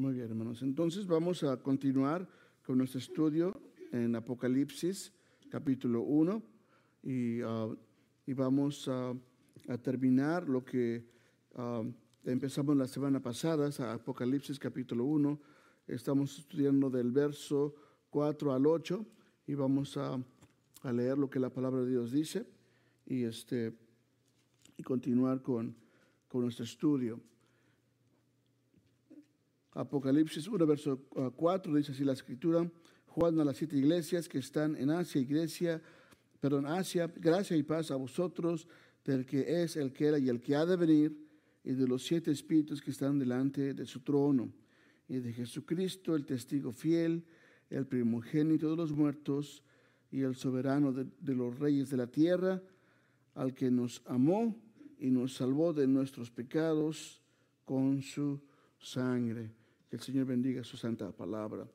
Muy bien, hermanos. Entonces vamos a continuar con nuestro estudio en Apocalipsis, capítulo 1, y, ah, y vamos a, a, terminar lo que uh, empezamos la semana pasada, Apocalipsis, capítulo 1. Estamos estudiando del verso 4 al 8 y vamos a, a leer lo que la palabra de Dios dice y, este, y continuar con, con nuestro estudio. Apocalipsis 1, verso 4, dice así la escritura, Juan a las siete iglesias que están en Asia, iglesia, perdón, Asia, gracia y paz a vosotros, del que es, el que era y el que ha de venir, y de los siete espíritus que están delante de su trono, y de Jesucristo, el testigo fiel, el primogénito de los muertos, y el soberano de, de los reyes de la tierra, al que nos amó y nos salvó de nuestros pecados con su sangre. Que el Señor bendiga su santa palabra.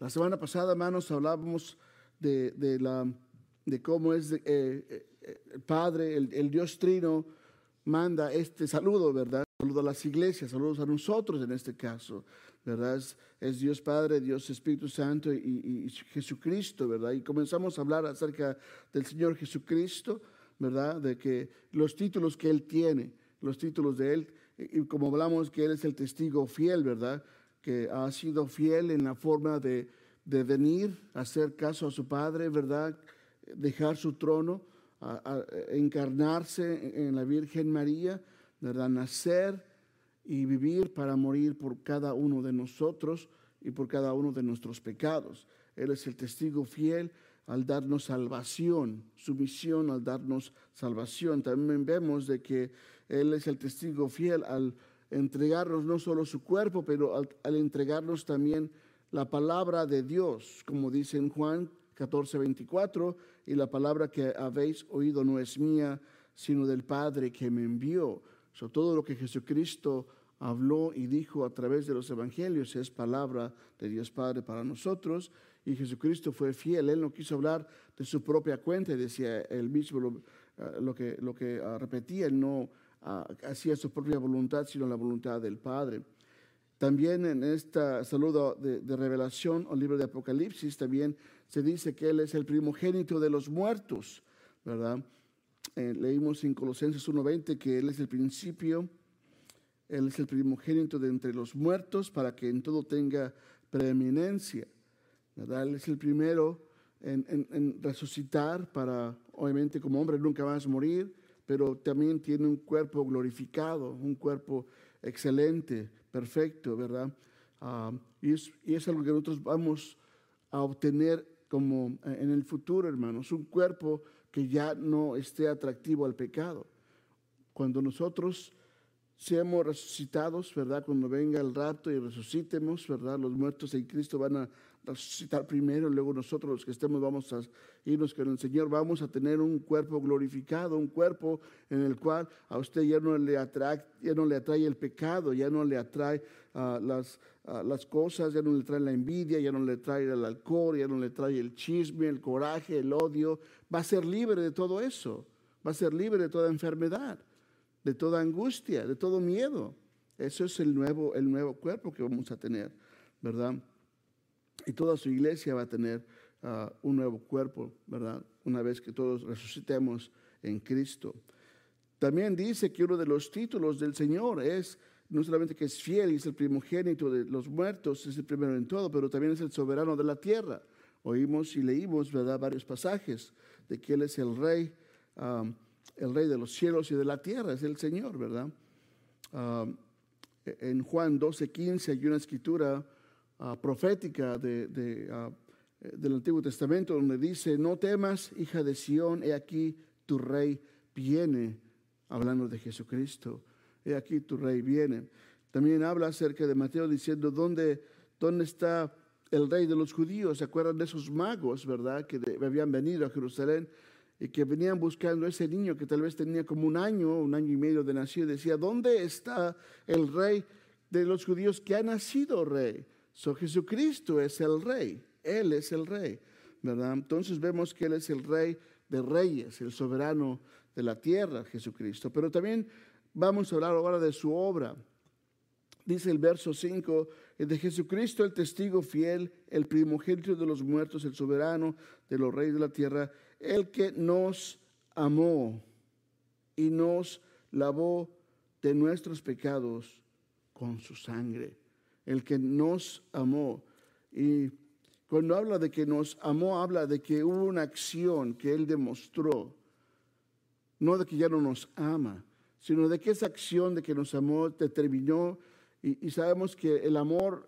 La semana pasada, hermanos, hablábamos de, de, la, de cómo es eh, eh, el Padre, el, Dios Trino, manda este saludo, ¿verdad? Saludo a las iglesias, saludos a nosotros en este caso, ¿verdad? Es, es Dios Padre, Dios Espíritu Santo y, y, Jesucristo, ¿verdad? Y comenzamos a hablar acerca del Señor Jesucristo, ¿verdad? De que los títulos que Él tiene, los títulos de Él, y como hablamos que Él es el testigo fiel, ¿verdad? Que ha sido fiel en la forma de, de venir, hacer caso a su Padre, ¿verdad? Dejar su trono, a, encarnarse en la Virgen María, ¿verdad? Nacer y vivir para morir por cada uno de nosotros y por cada uno de nuestros pecados. Él es el testigo fiel al darnos salvación, su misión al darnos salvación. También vemos de que Él es el testigo fiel al entregarnos no solo su cuerpo, pero al, entregarnos también la palabra de Dios, como dice en Juan 14, 24, y la palabra que habéis oído no es mía, sino del Padre que me envió. So, todo lo que Jesucristo habló y dijo a través de los evangelios es palabra de Dios Padre para nosotros y Jesucristo fue fiel. Él no quiso hablar de su propia cuenta, decía él mismo lo, uh, lo que, lo que uh, repetía, él no hacía su propia voluntad, sino la voluntad del Padre. También en este saludo de, revelación o libro de Apocalipsis, también se dice que Él es el primogénito de los muertos, ¿verdad? Eh, leímos en Colosenses 1.20 que Él es el principio, Él es el primogénito de entre los muertos para que en todo tenga preeminencia. ¿verdad? Él es el primero en, en, en, resucitar para, obviamente como hombre nunca más morir, pero también tiene un cuerpo glorificado, un cuerpo excelente, perfecto, ¿verdad? Uh, y, es, y, es, algo que nosotros vamos a obtener como en el futuro, hermanos, un cuerpo que ya no esté atractivo al pecado. Cuando nosotros seamos resucitados, ¿verdad? Cuando venga el rapto y resucitemos, ¿verdad? Los muertos en Cristo van a resucitar primero, luego nosotros los que estemos vamos a irnos con el Señor, vamos a tener un cuerpo glorificado, un cuerpo en el cual a usted ya no le atrae, ya no le atrae el pecado, ya no le atrae uh, las, uh, las cosas, ya no le trae la envidia, ya no le trae el alcohol, ya no le trae el chisme, el coraje, el odio, va a ser libre de todo eso, va a ser libre de toda enfermedad, de toda angustia, de todo miedo. Eso es el nuevo, el nuevo cuerpo que vamos a tener, ¿verdad? Y toda su iglesia va a tener uh, un nuevo cuerpo, ¿verdad? Una vez que todos resucitemos en Cristo. También dice que uno de los títulos del Señor es no solamente que es fiel y es el primogénito de los muertos, es el primero en todo, pero también es el soberano de la tierra. Oímos y leímos, ¿verdad?, varios pasajes de que Él es el rey, el rey de los cielos y de la tierra, es el Señor, ¿verdad? Um, en Juan 12, 15 hay una escritura uh, profética de, de, uh, del Antiguo Testamento donde dice, no temas, hija de Sión, he aquí tu rey viene, hablando de Jesucristo, he aquí tu rey viene. También habla acerca de Mateo diciendo, ¿dónde, dónde está el rey de los judíos? ¿Se acuerdan de esos magos, verdad? Que habían venido a Jerusalén y que venían buscando a ese niño que tal vez tenía como un año, un año y medio de nacido. Decía, ¿dónde está el rey de los judíos que ha nacido rey? So, Jesucristo es el rey, Él es el rey, ¿verdad? Entonces vemos que Él es el rey de reyes, el soberano de la tierra, Jesucristo. Pero también vamos a hablar ahora de su obra, dice el verso 5, de Jesucristo el testigo fiel, el primogénito de los muertos, el soberano de los reyes de la tierra, el que nos amó y nos lavó de nuestros pecados con su sangre. El que nos amó. Y cuando habla de que nos amó, habla de que hubo una acción que Él demostró. No de que ya no nos ama, sino de que esa acción de que nos amó determinó y, sabemos que el amor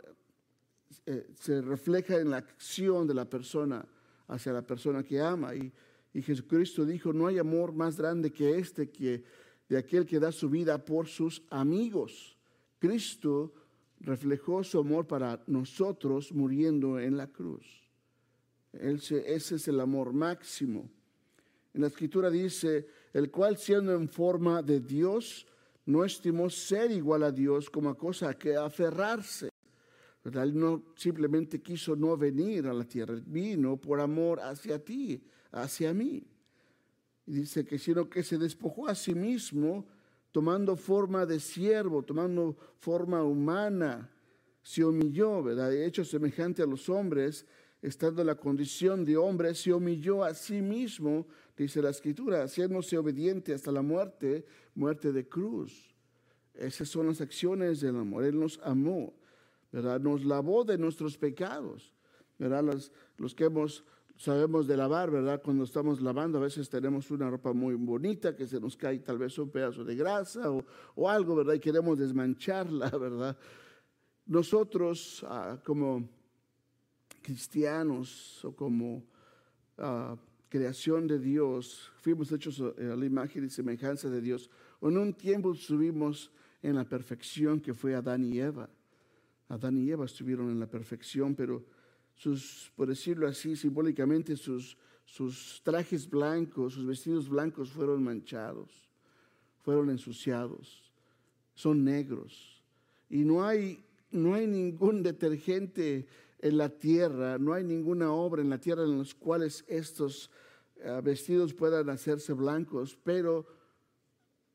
eh, se refleja en la acción de la persona hacia la persona que ama. Y, y Jesucristo dijo, no hay amor más grande que este, que de aquel que da su vida por sus amigos. Cristo reflejó su amor para nosotros muriendo en la cruz. Ese es el amor máximo. En la escritura dice, el cual siendo en forma de Dios, no estimó ser igual a Dios como a cosa que aferrarse. Él no simplemente quiso no venir a la tierra, vino por amor hacia ti, hacia mí. Y dice que sino que se despojó a sí mismo, tomando forma de siervo, tomando forma humana, se humilló, ¿verdad? De hecho, semejante a los hombres, estando en la condición de hombre, se humilló a sí mismo, dice la escritura, haciéndose obediente hasta la muerte, muerte de cruz. Esas son las acciones del amor. Él nos amó, ¿verdad? Nos lavó de nuestros pecados, ¿verdad? Los, los que hemos, sabemos de lavar, ¿verdad? Cuando estamos lavando, a veces tenemos una ropa muy bonita que se nos cae tal vez un pedazo de grasa o, algo, ¿verdad? Y queremos desmancharla, ¿verdad? Nosotros, ah, como cristianos o como ah, creación de Dios, fuimos hechos a la imagen y semejanza de Dios. En un tiempo estuvimos en la perfección que fue Adán y Eva. Adán y Eva estuvieron en la perfección, pero sus, por decirlo así, simbólicamente, sus, sus trajes blancos, sus vestidos blancos fueron manchados, fueron ensuciados, son negros. Y no hay, no hay ningún detergente en la tierra, no hay ninguna obra en la tierra en los cuales estos eh, vestidos puedan hacerse blancos, pero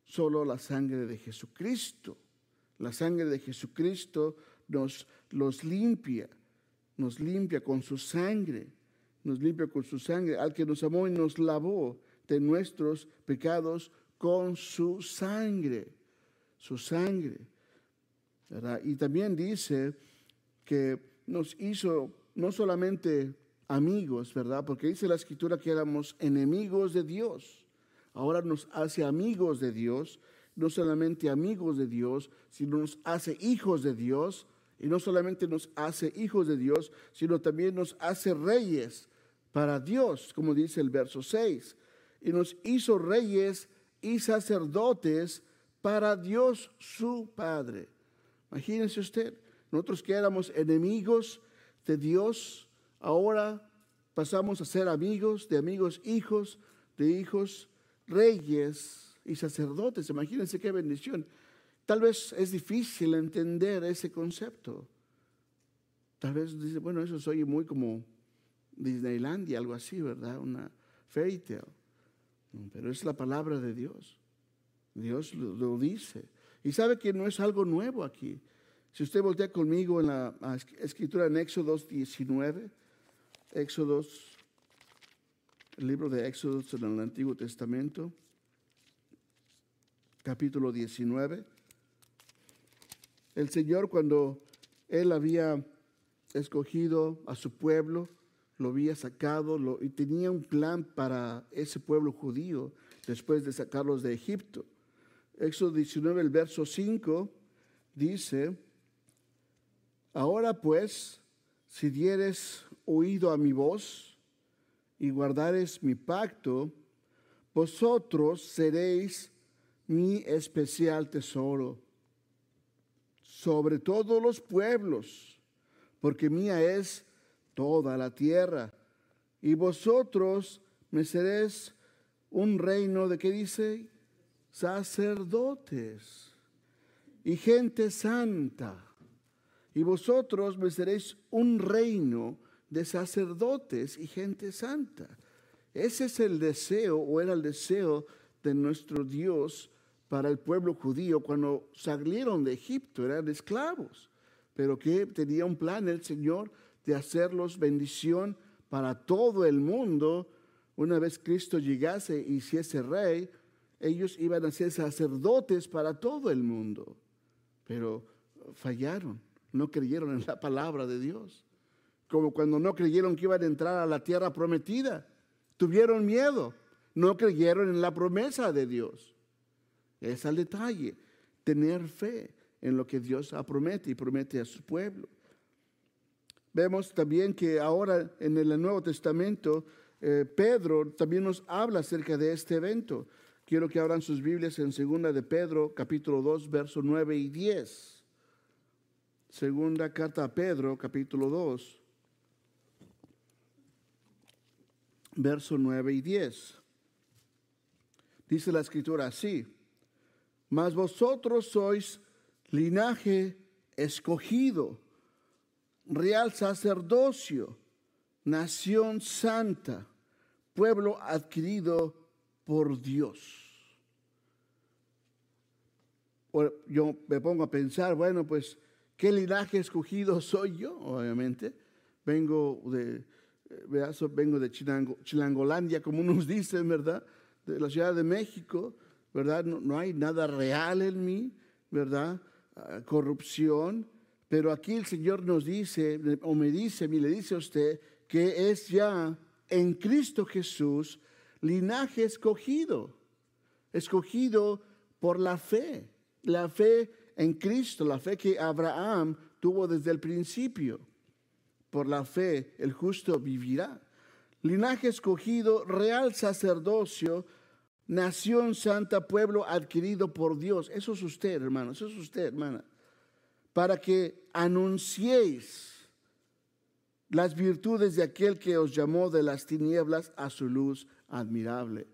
solo la sangre de Jesucristo. La sangre de Jesucristo nos los limpia, nos limpia con su sangre, nos limpia con su sangre, al que nos amó y nos lavó de nuestros pecados con su sangre, su sangre. Y también dice que nos hizo no solamente amigos, ¿verdad? Porque dice la escritura que éramos enemigos de Dios. Ahora nos hace amigos de Dios, no solamente amigos de Dios, sino nos hace hijos de Dios. Y no solamente nos hace hijos de Dios, sino también nos hace reyes para Dios, como dice el verso 6. Y nos hizo reyes y sacerdotes para Dios su Padre. Imagínense usted, nosotros que éramos enemigos de Dios, ahora pasamos a ser amigos de amigos, hijos de hijos reyes y sacerdotes. Imagínense qué bendición. Tal vez es difícil entender ese concepto. Tal vez dice, bueno, eso soy muy como Disneylandia, algo así, ¿verdad? Una fairy tale. pero es la palabra de Dios. Dios lo, dice. Y sabe que no es algo nuevo aquí. Si usted voltea conmigo en la escritura en Éxodo 19, Éxodo el libro de Éxodo en el Antiguo Testamento, capítulo 19. El Señor cuando Él había escogido a su pueblo, lo había sacado y tenía un plan para ese pueblo judío después de sacarlos de Egipto. Éxodo 19, el verso 5 dice, ahora pues, si dieres oído a mi voz, y guardares mi pacto, vosotros seréis mi especial tesoro sobre todos los pueblos, porque mía es toda la tierra. Y vosotros me seréis un reino de qué dice? Sacerdotes y gente santa. Y vosotros me seréis un reino de sacerdotes y gente santa. Ese es el deseo o era el deseo de nuestro Dios para el pueblo judío cuando salieron de Egipto, eran esclavos, pero que tenía un plan el Señor de hacerlos bendición para todo el mundo. Una vez Cristo llegase y hiciese rey, ellos iban a ser sacerdotes para todo el mundo, pero fallaron, no creyeron en la palabra de Dios, como cuando no creyeron que iban a entrar a la tierra prometida, tuvieron miedo, no creyeron en la promesa de Dios. Es el detalle, tener fe en lo que Dios promete y promete a su pueblo. Vemos también que ahora en el Nuevo Testamento eh, Pedro también nos habla acerca de este evento. Quiero que abran sus Biblias en Segunda de Pedro, capítulo 2, versos 9 y 10. Segunda carta a Pedro, capítulo 2, verso 9 y 10. Dice la escritura así, mas vosotros sois linaje escogido, real sacerdocio, nación santa, pueblo adquirido por Dios. Yo me pongo a pensar, bueno, pues, ¿qué linaje escogido soy yo? Obviamente, vengo de, vengo de Chilangolandia, como nos dicen, ¿verdad? de la Ciudad de México, ¿verdad? No, hay nada real en mí, ¿verdad? Ah, corrupción. Pero aquí el Señor nos dice, o me dice, me le dice a usted, que es ya en Cristo Jesús linaje escogido, escogido por la fe, la fe en Cristo, la fe que Abraham tuvo desde el principio. Por la fe el justo vivirá linaje escogido, real sacerdocio, nación santa, pueblo adquirido por Dios. Eso es usted, hermano, eso es usted, hermana. Para que anunciéis las virtudes de aquel que os llamó de las tinieblas a su luz admirable.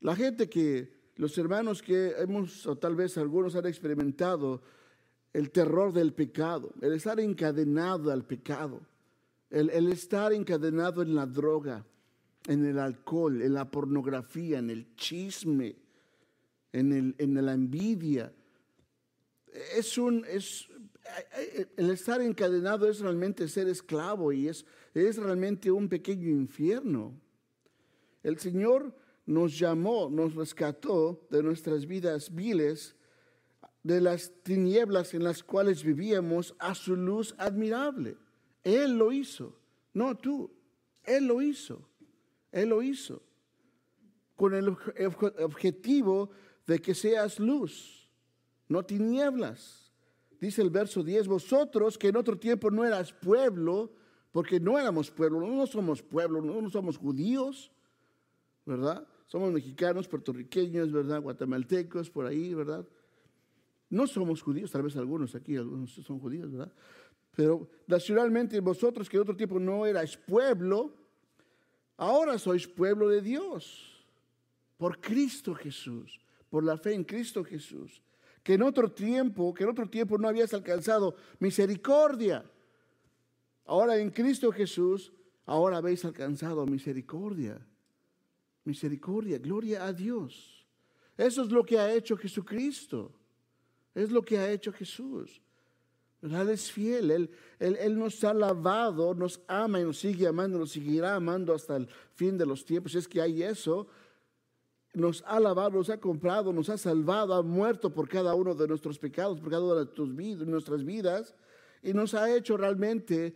La gente que, los hermanos que hemos, o tal vez algunos han experimentado el terror del pecado, el estar encadenado al pecado el, estar encadenado en la droga, en el alcohol, en la pornografía, en el chisme, en, el, en la envidia. Es un, es, el estar encadenado es realmente ser esclavo y es, es realmente un pequeño infierno. El Señor nos llamó, nos rescató de nuestras vidas viles, de las tinieblas en las cuales vivíamos, a su luz admirable. Él lo hizo, no tú, Él lo hizo, Él lo hizo, con el objetivo de que seas luz, no tinieblas. Dice el verso 10, vosotros que en otro tiempo no eras pueblo, porque no éramos pueblo, no somos pueblo, no somos judíos, ¿verdad? Somos mexicanos, puertorriqueños, ¿verdad? Guatemaltecos, por ahí, ¿verdad? No somos judíos, tal vez algunos aquí, algunos son judíos, ¿verdad? Pero nacionalmente vosotros que en otro tiempo no erais pueblo, ahora sois pueblo de Dios. Por Cristo Jesús, por la fe en Cristo Jesús. Que en otro tiempo, que en otro tiempo no habías alcanzado misericordia. Ahora en Cristo Jesús, ahora habéis alcanzado misericordia. Misericordia, gloria a Dios. Eso es lo que ha hecho Jesucristo. Es lo que ha hecho Jesús. Él es fiel, él, él, nos ha lavado, nos ama y nos sigue amando, nos seguirá amando hasta el fin de los tiempos. Es que hay eso. Nos ha lavado, nos ha comprado, nos ha salvado, ha muerto por cada uno de nuestros pecados, por cada una de nuestras vidas, y nos ha hecho realmente eh,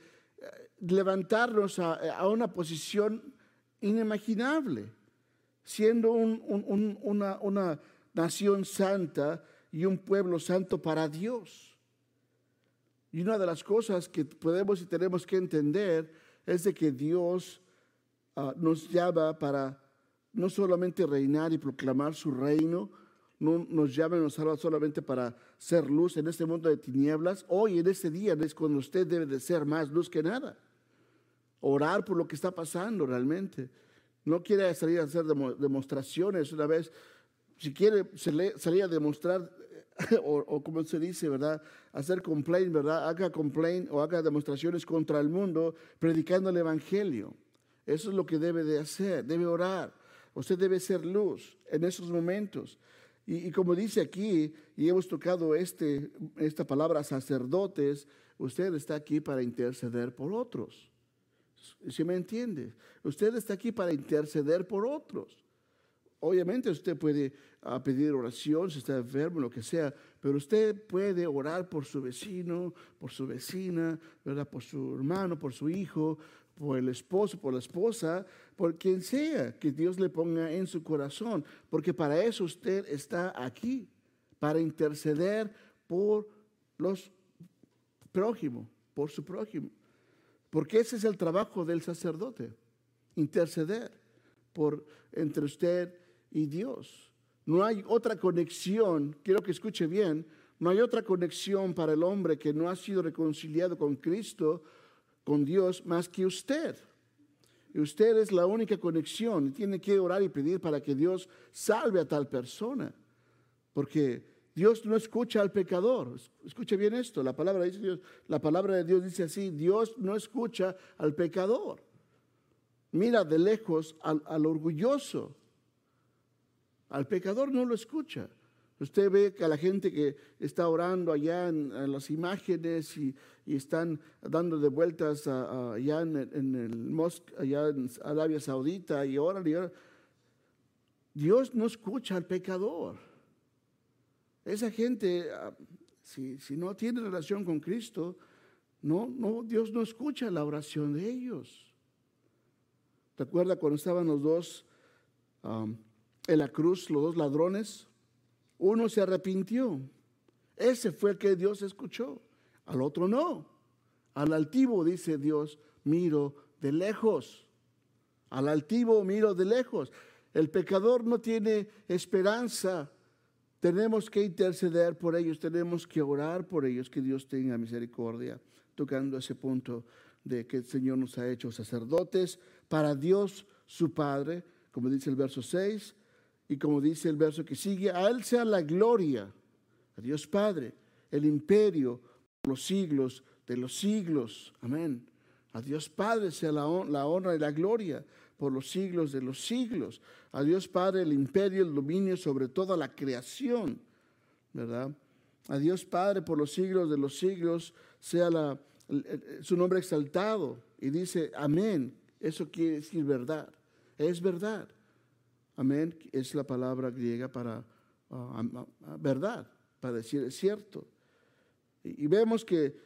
levantarnos a, una posición inimaginable, siendo una, una nación santa y un pueblo santo para Dios. Y una de las cosas que podemos y tenemos que entender es de que Dios ah, nos llama para no solamente reinar y proclamar su reino, no nos llama y nos salva solamente para ser luz en este mundo de tinieblas. Hoy, en este día, es cuando usted debe de ser más luz que nada. Orar por lo que está pasando realmente. No quiere salir a hacer demostraciones una vez. Si quiere salir a demostrar o, como se dice, ¿verdad? Hacer complaint, ¿verdad? Haga complaint o haga demostraciones contra el mundo predicando el Evangelio. Eso es lo que debe de hacer, debe orar. Usted debe ser luz en esos momentos. Y, como dice aquí, y hemos tocado este, esta palabra sacerdotes, usted está aquí para interceder por otros. ¿Sí me entiende? Usted está aquí para interceder por otros. Obviamente usted puede ah, pedir oración si está enfermo, lo que sea, pero usted puede orar por su vecino, por su vecina, ¿verdad? por su hermano, por su hijo, por el esposo, por la esposa, por quien sea que Dios le ponga en su corazón, porque para eso usted está aquí, para interceder por los prójimos, por su prójimo. Porque ese es el trabajo del sacerdote, interceder por entre usted y Dios. No hay otra conexión, quiero que escuche bien, no hay otra conexión para el hombre que no ha sido reconciliado con Cristo, con Dios, más que usted. Y usted es la única conexión tiene que orar y pedir para que Dios salve a tal persona. Porque Dios no escucha al pecador. Escuche bien esto, la palabra, dice Dios, la palabra de Dios dice así, Dios no escucha al pecador. Mira de lejos al, al orgulloso, al pecador no lo escucha. Usted ve que a la gente que está orando allá en, las imágenes y, están dando de vueltas allá en, el mosque, allá en Arabia Saudita y oran y Dios no escucha al pecador. Esa gente, ah, si, si, no tiene relación con Cristo, no, no, Dios no escucha la oración de ellos. ¿Te acuerdas cuando estaban los dos en la cruz, los dos ladrones? Uno se arrepintió. Ese fue el que Dios escuchó. Al otro no. Al altivo, dice Dios, miro de lejos. Al altivo miro de lejos. El pecador no tiene esperanza. Tenemos que interceder por ellos, tenemos que orar por ellos, que Dios tenga misericordia, tocando ese punto de que el Señor nos ha hecho sacerdotes para Dios su Padre, como dice el verso 6, y como dice el verso que sigue, a Él sea la gloria, a Dios Padre, el imperio por los siglos de los siglos. Amén. A Dios Padre sea la, honra y la gloria por los siglos de los siglos. A Dios Padre el imperio, el dominio sobre toda la creación. ¿Verdad? A Dios Padre por los siglos de los siglos sea la, su nombre exaltado. Y dice, amén. Eso quiere decir verdad. Es verdad. Amén es la palabra griega para ah, verdad, para decir es cierto. Y, vemos que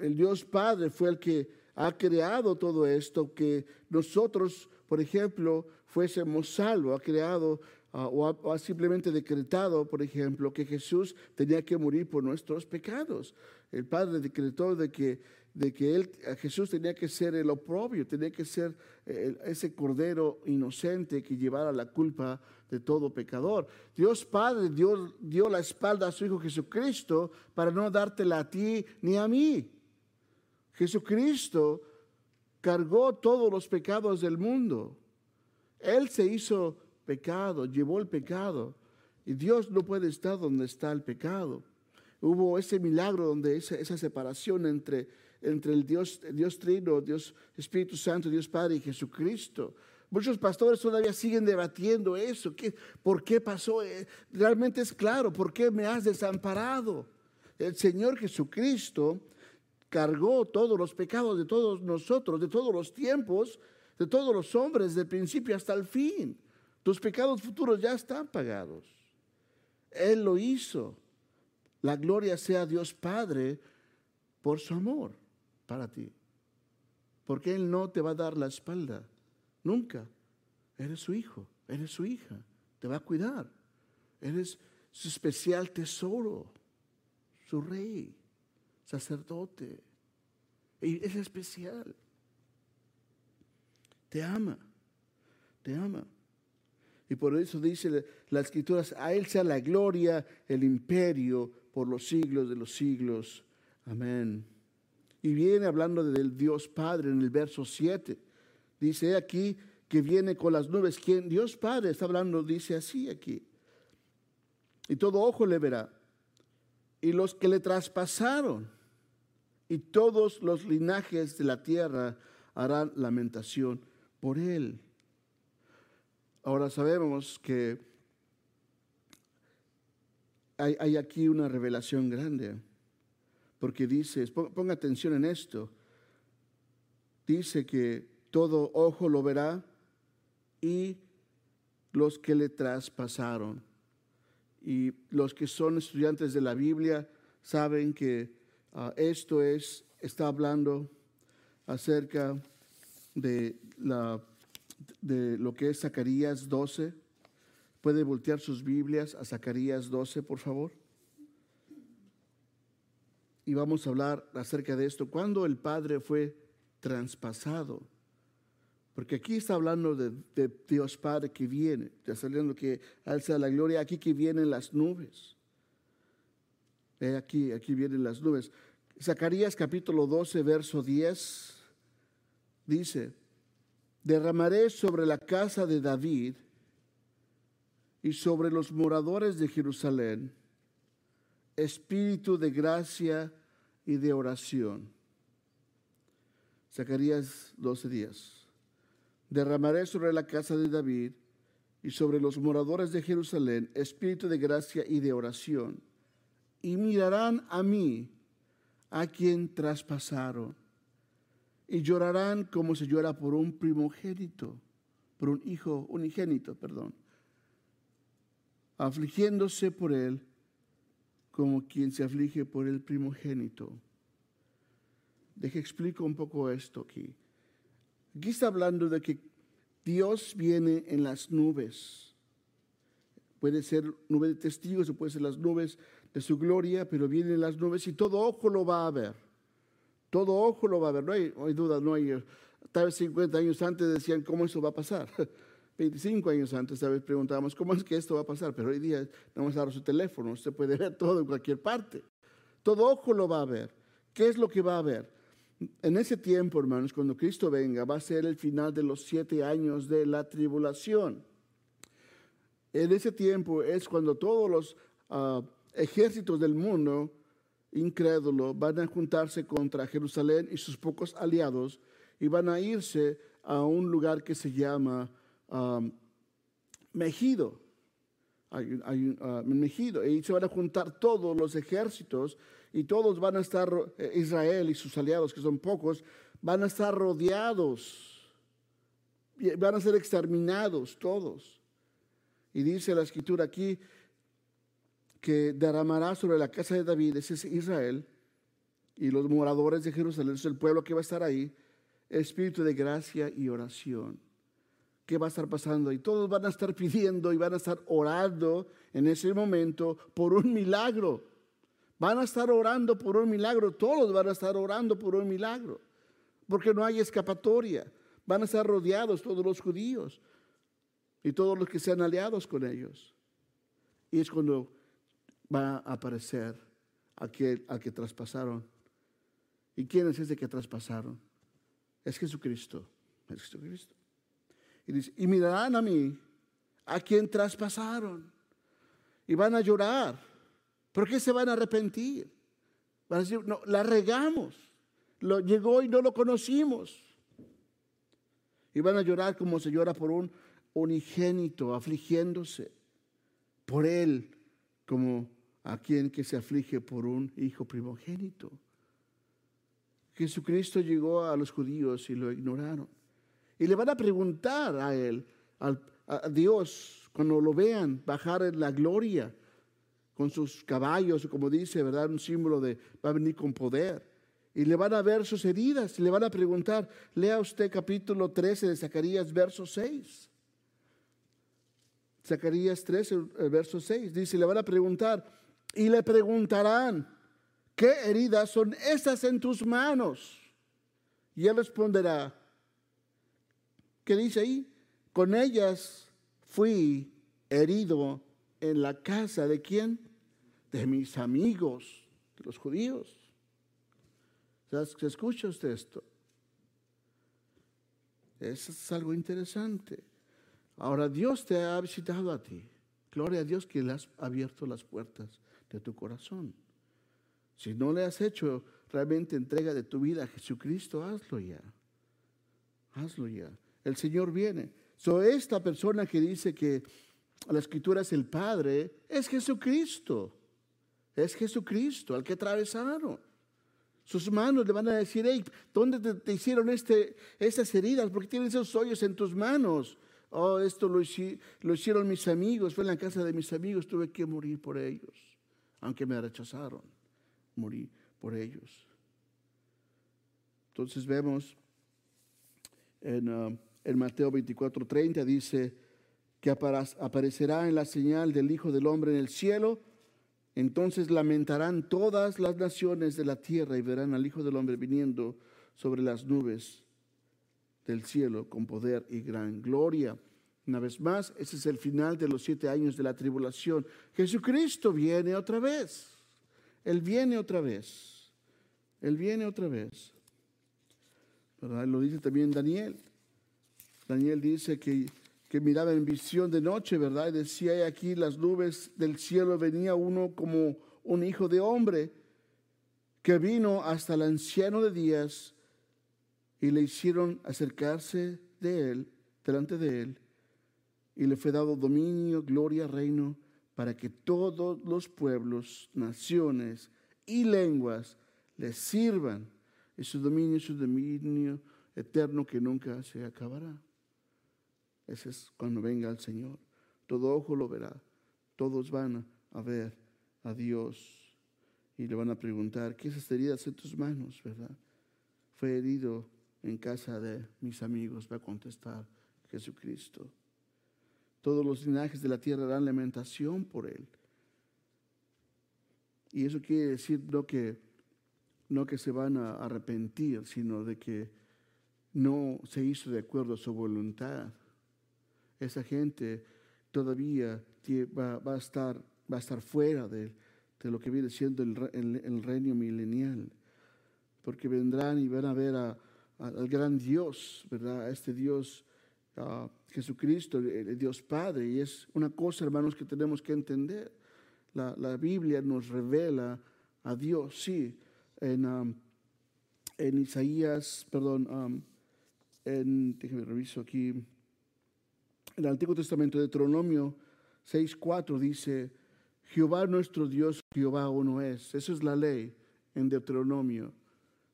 el Dios Padre fue el que ha creado todo esto, que nosotros, por ejemplo, fuésemos salvos, ha creado ah, o, ha, simplemente decretado, por ejemplo, que Jesús tenía que morir por nuestros pecados. El Padre decretó de que de que Jesús tenía que ser el oprobio, tenía que ser eh, ese cordero inocente que llevara la culpa de todo pecador. Dios Padre dio, dio la espalda a su Hijo Jesucristo para no dártela a ti ni a mí. Jesucristo cargó todos los pecados del mundo. Él se hizo pecado, llevó el pecado. Y Dios no puede estar donde está el pecado. Hubo ese milagro donde esa, separación entre entre el Dios, Dios Trino, Dios Espíritu Santo, Dios Padre y Jesucristo. Muchos pastores todavía siguen debatiendo eso. ¿Qué, ¿Por qué pasó? Eh, realmente es claro, ¿por qué me has desamparado? El Señor Jesucristo cargó todos los pecados de todos nosotros, de todos los tiempos, de todos los hombres, del principio hasta el fin. Tus pecados futuros ya están pagados. Él lo hizo. La gloria sea Dios Padre por su amor para ti. Porque Él no te va a dar la espalda. Nunca. Eres su hijo, eres su hija. Te va a cuidar. Eres su especial tesoro, su rey, sacerdote. Y es especial. Te ama, te ama. Y por eso dice las escrituras, a Él sea la gloria, el imperio por los siglos de los siglos. Amén. Y viene hablando del Dios Padre en el verso 7. Dice aquí que viene con las nubes. ¿Quién? Dios Padre está hablando, dice así aquí. Y todo ojo le verá. Y los que le traspasaron y todos los linajes de la tierra harán lamentación por él. Ahora sabemos que hay, aquí una revelación grande, porque dice, ponga atención en esto, dice que todo ojo lo verá y los que le traspasaron. Y los que son estudiantes de la Biblia saben que ah, esto es, está hablando acerca de, la, de lo que es Zacarías 12. ¿Puede voltear sus Biblias a Zacarías 12, por favor? Y vamos a hablar acerca de esto. Cuando el Padre fue traspasado. Porque aquí está hablando de, Dios Padre que viene, está saliendo que alza la gloria, aquí que vienen las nubes. aquí, aquí vienen las nubes. Zacarías capítulo 12, verso 10, dice, derramaré sobre la casa de David y sobre los moradores de Jerusalén espíritu de gracia y de oración. Zacarías 12 días. Derramaré sobre la casa de David y sobre los moradores de Jerusalén espíritu de gracia y de oración. Y mirarán a mí, a quien traspasaron, y llorarán como se llora por un primogénito, por un hijo unigénito, perdón, afligiéndose por él como quien se aflige por el primogénito. Deje explico un poco esto aquí. Aquí está hablando de que Dios viene en las nubes. Puede ser nube de testigos o puede ser las nubes de su gloria, pero viene en las nubes y todo ojo lo va a ver. Todo ojo lo va a ver. No hay, duda, no hay. Tal vez 50 años antes decían cómo eso va a pasar. 25 años antes tal vez preguntábamos cómo es que esto va a pasar, pero hoy día no vamos a dar su teléfono, usted puede ver todo en cualquier parte. Todo ojo lo va a ver. ¿Qué es lo que va a ver? En ese tiempo, hermanos, cuando Cristo venga, va a ser el final de los siete años de la tribulación. En ese tiempo es cuando todos los ah, ejércitos del mundo incrédulo van a juntarse contra Jerusalén y sus pocos aliados y van a irse a un lugar que se llama Mejido. Hay, hay uh, Mejido. Y se van a juntar todos los ejércitos y todos van a estar, eh, Israel y sus aliados, que son pocos, van a estar rodeados, van a ser exterminados todos. Y dice la escritura aquí que derramará sobre la casa de David, ese es Israel, y los moradores de Jerusalén, es el pueblo que va a estar ahí, espíritu de gracia y oración. ¿Qué va a estar pasando? Y todos van a estar pidiendo y van a estar orando en ese momento por un milagro. Van a estar orando por un milagro, todos van a estar orando por un milagro, porque no hay escapatoria. Van a estar rodeados todos los judíos y todos los que sean aliados con ellos. Y es cuando va a aparecer aquel al que traspasaron. ¿Y quién es ese que traspasaron? Es Jesucristo. Es Jesucristo. Y dice, y mirarán a mí, a quien traspasaron. Y van a llorar ¿Por qué se van a arrepentir? Van a decir, no, la regamos. Lo, llegó y no lo conocimos. Y van a llorar como se llora por un unigénito, afligiéndose por él, como a quien que se aflige por un hijo primogénito. Jesucristo llegó a los judíos y lo ignoraron. Y le van a preguntar a él, a Dios, cuando lo vean bajar en la gloria, con sus caballos, como dice, ¿verdad? Un símbolo de va a venir con poder. Y le van a ver sus heridas y le van a preguntar, lea usted capítulo 13 de Zacarías, verso 6. Zacarías 13, verso 6, dice, le van a preguntar y le preguntarán, ¿qué heridas son esas en tus manos? Y él responderá, ¿qué dice ahí? Con ellas fui herido en la casa de quién? de mis amigos, de los judíos. ¿Se escucha usted esto? Eso es algo interesante. Ahora Dios te ha visitado a ti. Gloria a Dios que le has abierto las puertas de tu corazón. Si no le has hecho realmente entrega de tu vida a Jesucristo, hazlo ya. Hazlo ya. El Señor viene. So, esta persona que dice que la escritura es el Padre, es Jesucristo. Es Jesucristo, al que atravesaron. Sus manos le van a decir, hey, ¿dónde te, hicieron este, estas heridas? ¿Por qué tienes esos hoyos en tus manos? Oh, esto lo, lo hicieron mis amigos, fue en la casa de mis amigos, tuve que morir por ellos, aunque me rechazaron, morí por ellos. Entonces vemos en, uh, Mateo 24:30 dice que aparecerá en la señal del Hijo del Hombre en el cielo entonces lamentarán todas las naciones de la tierra y verán al Hijo del Hombre viniendo sobre las nubes del cielo con poder y gran gloria. Una vez más, ese es el final de los siete años de la tribulación. Jesucristo viene otra vez. Él viene otra vez. Él viene otra vez. Lo dice también Daniel. Daniel dice que que miraba en visión de noche, ¿verdad? Y decía, aquí las nubes del cielo venía uno como un hijo de hombre que vino hasta el anciano de días y le hicieron acercarse de él, delante de él, y le fue dado dominio, gloria, reino, para que todos los pueblos, naciones y lenguas le sirvan. Y su dominio es su dominio eterno que nunca se acabará. Ese es cuando venga el Señor. Todo ojo lo verá. Todos van a ver a Dios y le van a preguntar, ¿qué es heridas en tus manos, verdad? Fue herido en casa de mis amigos, va a contestar Jesucristo. Todos los linajes de la tierra harán lamentación por él. Y eso quiere decir no que, no que se van a arrepentir, sino de que no se hizo de acuerdo a su voluntad esa gente todavía va, a, estar, va a estar fuera de, lo que viene siendo el, reino milenial. Porque vendrán y van a ver al gran Dios, ¿verdad? A este Dios, Jesucristo, el, Dios Padre. Y es una cosa, hermanos, que tenemos que entender. La, Biblia nos revela a Dios, sí. En, um, en Isaías, perdón, um, en, déjeme reviso aquí el Antiguo Testamento, de Deuteronomio 6.4 dice, Jehová nuestro Dios, Jehová uno es. Esa es la ley en Deuteronomio.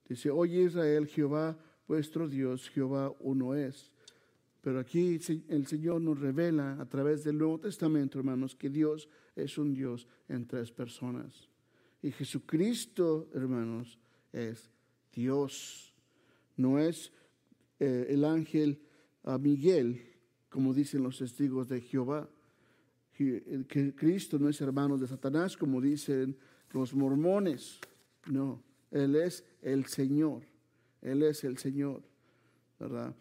Dice, oye Israel, Jehová vuestro Dios, Jehová uno es. Pero aquí el Señor nos revela a través del Nuevo Testamento, hermanos, que Dios es un Dios en tres personas. Y Jesucristo, hermanos, es Dios. No es eh, el ángel Miguel, como dicen los testigos de Jehová. Que Cristo no es hermano de Satanás, como dicen los mormones. No, Él es el Señor. Él es el Señor, ¿verdad?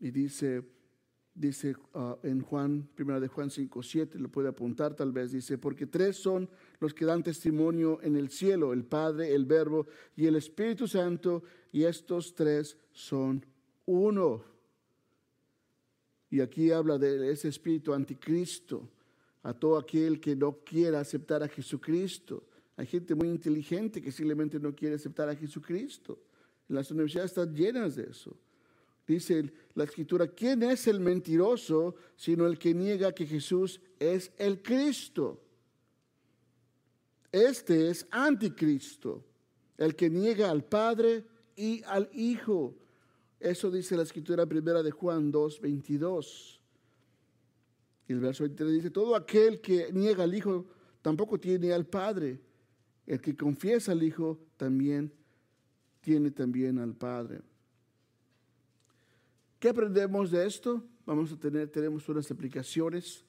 Y dice, dice ah, en Juan, primera de Juan 5, 7, lo puede apuntar tal vez, dice, porque tres son los que dan testimonio en el cielo, el Padre, el Verbo y el Espíritu Santo, y estos tres son uno. Y aquí habla de ese espíritu anticristo, a todo aquel que no quiera aceptar a Jesucristo. Hay gente muy inteligente que simplemente no quiere aceptar a Jesucristo. Las universidades están llenas de eso. Dice la escritura, ¿quién es el mentiroso sino el que niega que Jesús es el Cristo? Este es anticristo, el que niega al Padre y al Hijo. Eso dice la escritura primera de Juan 2, 22. Y el verso 23 dice, todo aquel que niega al Hijo tampoco tiene al Padre. El que confiesa al Hijo también tiene también al Padre. ¿Qué aprendemos de esto? Vamos a tener, tenemos unas aplicaciones.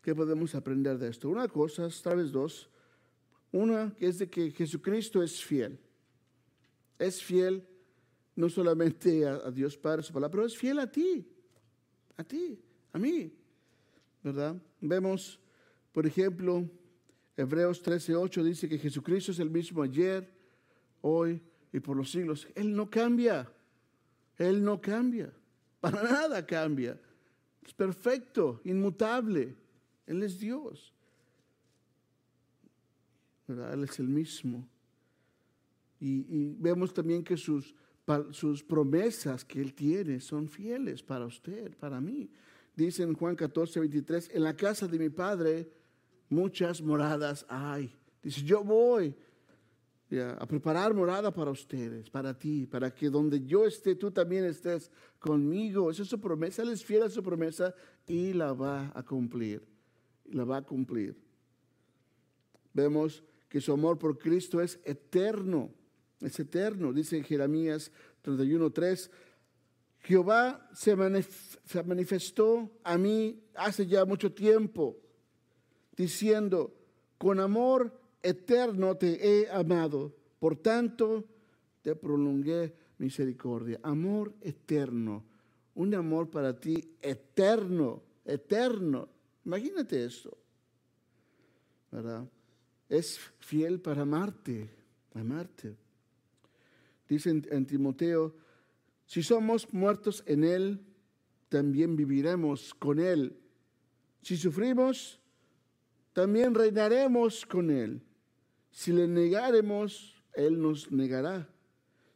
¿Qué podemos aprender de esto? Una cosa, tal vez dos. Una que es de que Jesucristo es fiel. Es fiel no solamente a, Dios Padre, su palabra, pero es fiel a ti, a ti, a mí, ¿verdad? Vemos, por ejemplo, Hebreos 13:8 dice que Jesucristo es el mismo ayer, hoy y por los siglos. Él no cambia, Él no cambia, para nada cambia. Es perfecto, inmutable. Él es Dios. ¿verdad? Él es el mismo. Y, vemos también que sus sus promesas que Él tiene son fieles para usted, para mí. Dice en Juan 14, 23, en la casa de mi Padre muchas moradas hay. Dice, yo voy a preparar morada para ustedes, para ti, para que donde yo esté, tú también estés conmigo. Esa es su promesa, Él es fiel a su promesa y la va a cumplir. La va a cumplir. Vemos que su amor por Cristo es eterno, es eterno. Dice Jeremías 31.3, Jehová se, se manifestó a mí hace ya mucho tiempo, diciendo, con amor eterno te he amado, por tanto te prolongué misericordia. Amor eterno, un amor para ti eterno, eterno. Imagínate eso, ¿verdad? Es fiel para amarte, amarte. Dice en, Timoteo, si somos muertos en Él, también viviremos con Él. Si sufrimos, también reinaremos con Él. Si le negaremos, Él nos negará.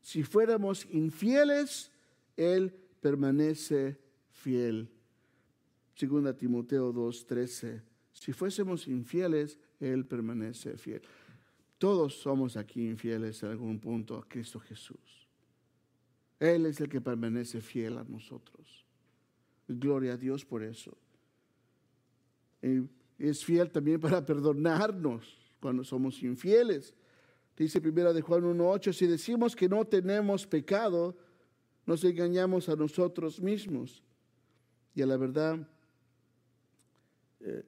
Si fuéramos infieles, Él permanece fiel. Segunda Timoteo 2:13. Si fuésemos infieles, Él permanece fiel. Todos somos aquí infieles en algún punto a Cristo Jesús. Él es el que permanece fiel a nosotros. Gloria a Dios por eso. Y es fiel también para perdonarnos cuando somos infieles. Dice primera de Juan 1.8, si decimos que no tenemos pecado, nos engañamos a nosotros mismos. Y a la verdad eh,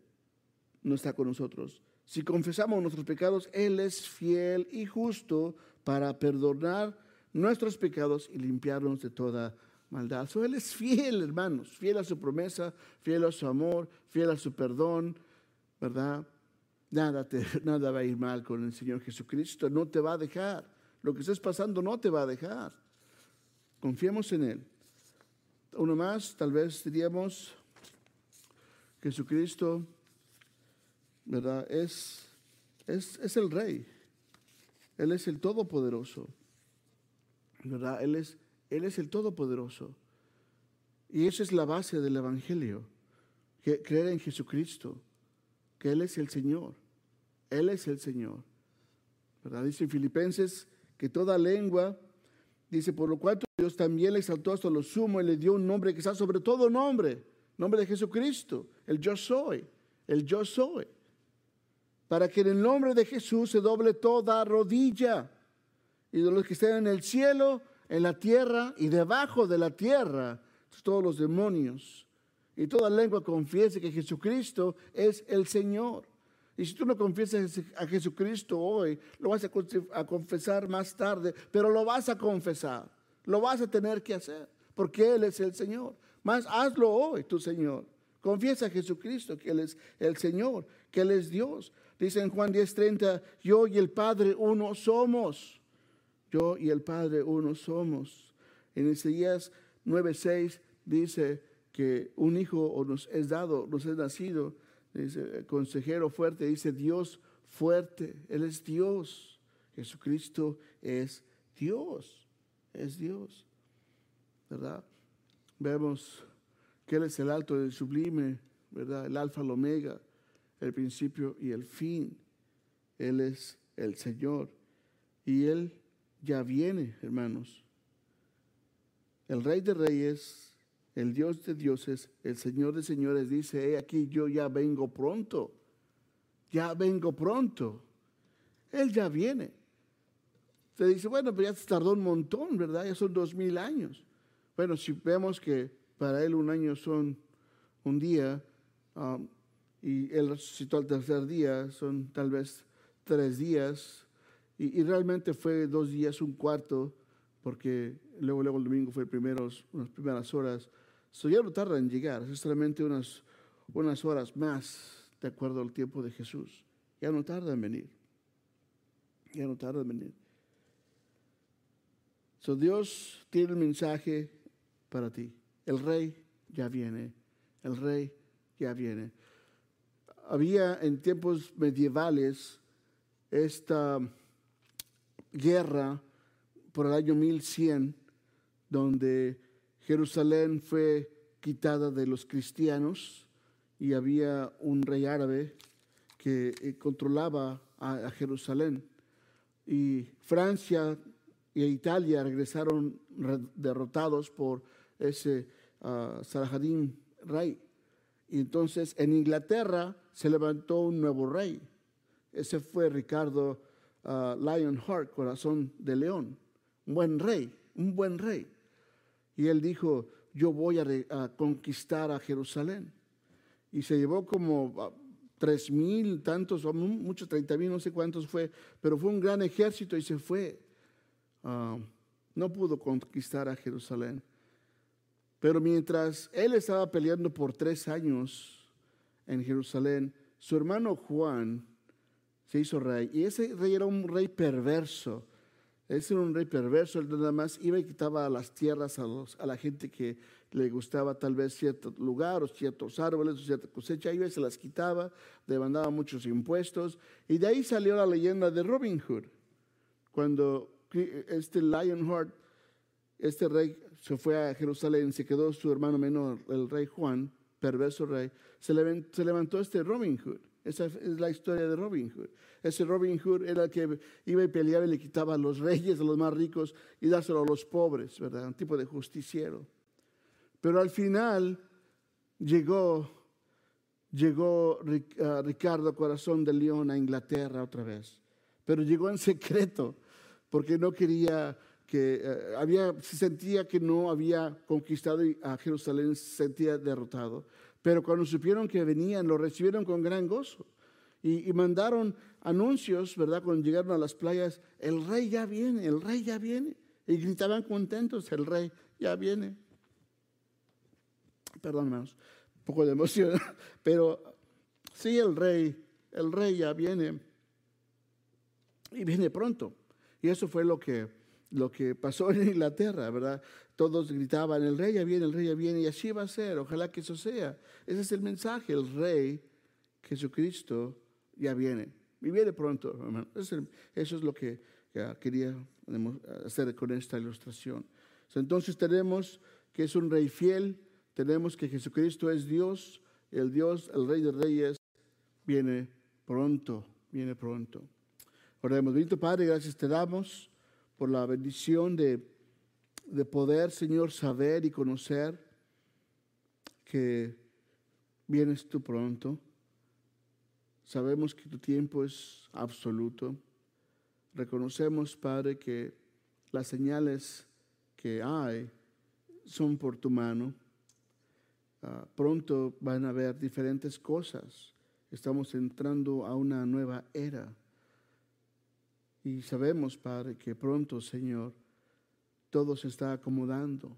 no está con nosotros. Si confesamos nuestros pecados, Él es fiel y justo para perdonar nuestros pecados y limpiarnos de toda maldad. él es fiel, hermanos, fiel a su promesa, fiel a su amor, fiel a su perdón, ¿verdad? Nada, te, nada va a ir mal con el Señor Jesucristo, no te va a dejar. Lo que estés pasando no te va a dejar. Confiemos en Él. Uno más, tal vez diríamos, Jesucristo, ¿verdad? Es, es, es el Rey. Él es el Todopoderoso. ¿Verdad? Él es, Él es el Todopoderoso. Y esa es la base del Evangelio. Creer en Jesucristo. Que Él es el Señor. Él es el Señor. ¿Verdad? Dice en Filipenses que toda lengua, dice, por lo cual Dios también le exaltó hasta lo sumo y le dio un nombre que está sobre todo nombre, nombre de Jesucristo, el yo soy, el yo soy. Para que en el nombre de Jesús se doble toda rodilla y de los que estén en el cielo, en la tierra y debajo de la tierra, todos los demonios. Y toda lengua confiese que Jesucristo es el Señor. Y si tú no confiesas a Jesucristo hoy, lo vas a confesar más tarde, pero lo vas a confesar, lo vas a tener que hacer, porque Él es el Señor. Más hazlo hoy, tu Señor. Confiesa a Jesucristo que Él es el Señor, que Él es Dios. Dice en Juan 10:30, yo y el Padre uno somos. Yo y el Padre uno somos. En Isaías 9:6 dice que un hijo nos es dado, nos es nacido dice, consejero fuerte, dice Dios fuerte, Él es Dios, Jesucristo es Dios, es Dios, ¿verdad? Vemos que Él es el alto y el sublime, ¿verdad? El alfa, el omega, el principio y el fin. Él es el Señor y Él ya viene, hermanos. El Rey de Reyes el Dios de dioses, el Señor de señores dice, he aquí yo ya vengo pronto, ya vengo pronto. Él ya viene. Se dice, bueno, pues ya tardó un montón, ¿verdad? Ya son dos mil años. Bueno, si vemos que para él un año son un día um, y él resucitó al tercer día, son tal vez tres días, y, y realmente fue dos días, un cuarto, porque luego, luego el domingo fue primeros, unas primeras horas So ya no tarda en llegar, es solamente unas, unas horas más de acuerdo al tiempo de Jesús. Ya no tarda en venir. Ya no tarda en venir. So Dios tiene un mensaje para ti. El rey ya viene. El rey ya viene. Había en tiempos medievales esta guerra por el año 1100 donde Jerusalén fue quitada de los cristianos y había un rey árabe que eh, controlaba a, Jerusalén. Y Francia y Italia regresaron derrotados por ese uh, rey. Y entonces en Inglaterra se levantó un nuevo rey. Ese fue Ricardo uh, Lionheart, corazón de león. Un buen rey, un buen rey. Y él dijo, yo voy a, conquistar a Jerusalén. Y se llevó como ah, tres mil, tantos, muchos, treinta mil, no sé cuántos fue, pero fue un gran ejército y se fue. Ah, no pudo conquistar a Jerusalén. Pero mientras él estaba peleando por tres años en Jerusalén, su hermano Juan se hizo rey. Y ese rey era un rey perverso. Era un rey perverso, él nada más iba y quitaba las tierras a la gente que le gustaba tal vez cierto lugar o ciertos árboles o cierta cosecha, iba y se las quitaba, demandaba muchos impuestos. Y de ahí salió la leyenda de Robin Hood. Cuando este Lionheart, este rey se fue a Jerusalén, se quedó su hermano menor, el rey Juan, perverso rey, se levantó este Robin Hood. Esa es la historia de Robin Hood. Ese Robin Hood era el que iba y peleaba y le quitaba a los reyes, a los más ricos, y dárselo a los pobres, ¿verdad? Un tipo de justiciero. Pero al final llegó, llegó ah, Ricardo Corazón de León a Inglaterra otra vez. Pero llegó en secreto, porque no quería que eh, había, se sentía que no había conquistado a Jerusalén, se sentía derrotado. Pero cuando supieron que venían, lo recibieron con gran gozo. Y, mandaron anuncios, ¿verdad? Cuando llegaron a las playas, el rey ya viene, el rey ya viene. Y gritaban contentos, el rey ya viene. Perdón, hermanos, un poco de emoción. Pero sí, el rey, el rey ya viene. Y viene pronto. Y eso fue lo que, lo que pasó en Inglaterra, ¿verdad? Todos gritaban, el rey ya viene, el rey ya viene, y así va a ser, ojalá que eso sea. Ese es el mensaje, el rey Jesucristo ya viene, y viene pronto, hermano. Eso es lo que quería hacer con esta ilustración. Entonces tenemos que es un rey fiel, tenemos que Jesucristo es Dios, el Dios, el rey de reyes, viene pronto, viene pronto. Oremos, bendito Padre, gracias te damos por la bendición de de poder, Señor, saber y conocer que vienes tú pronto. Sabemos que tu tiempo es absoluto. Reconocemos, Padre, que las señales que hay son por tu mano. Ah, pronto van a haber diferentes cosas. Estamos entrando a una nueva era. Y sabemos, Padre, que pronto, Señor, todo se está acomodando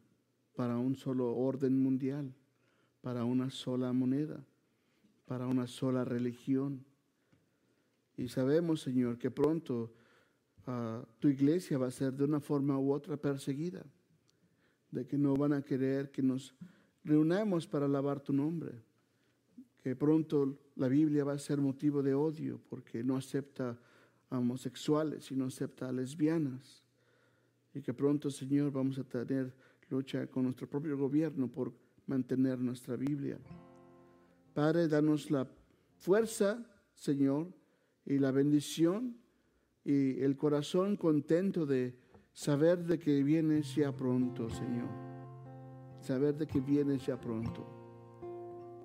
para un solo orden mundial, para una sola moneda, para una sola religión. Y sabemos, Señor, que pronto ah, tu iglesia va a ser de una forma u otra perseguida, de que no van a querer que nos reunamos para alabar tu nombre, que pronto la Biblia va a ser motivo de odio porque no acepta homosexuales y no acepta a lesbianas y que pronto, Señor, vamos a tener lucha con nuestro propio gobierno por mantener nuestra Biblia. Padre, danos la fuerza, Señor, y la bendición y el corazón contento de saber de que vienes ya pronto, Señor. Saber de que vienes ya pronto.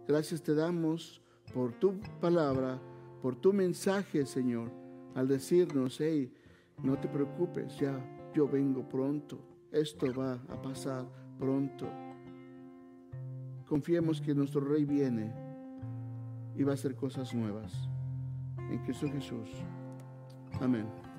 Gracias te damos por tu palabra, por tu mensaje, Señor, al decirnos, hey, no te preocupes, ya yo vengo pronto, esto va a pasar pronto. Confiemos que nuestro Rey viene y va a hacer cosas nuevas. En Cristo Jesús. Amén.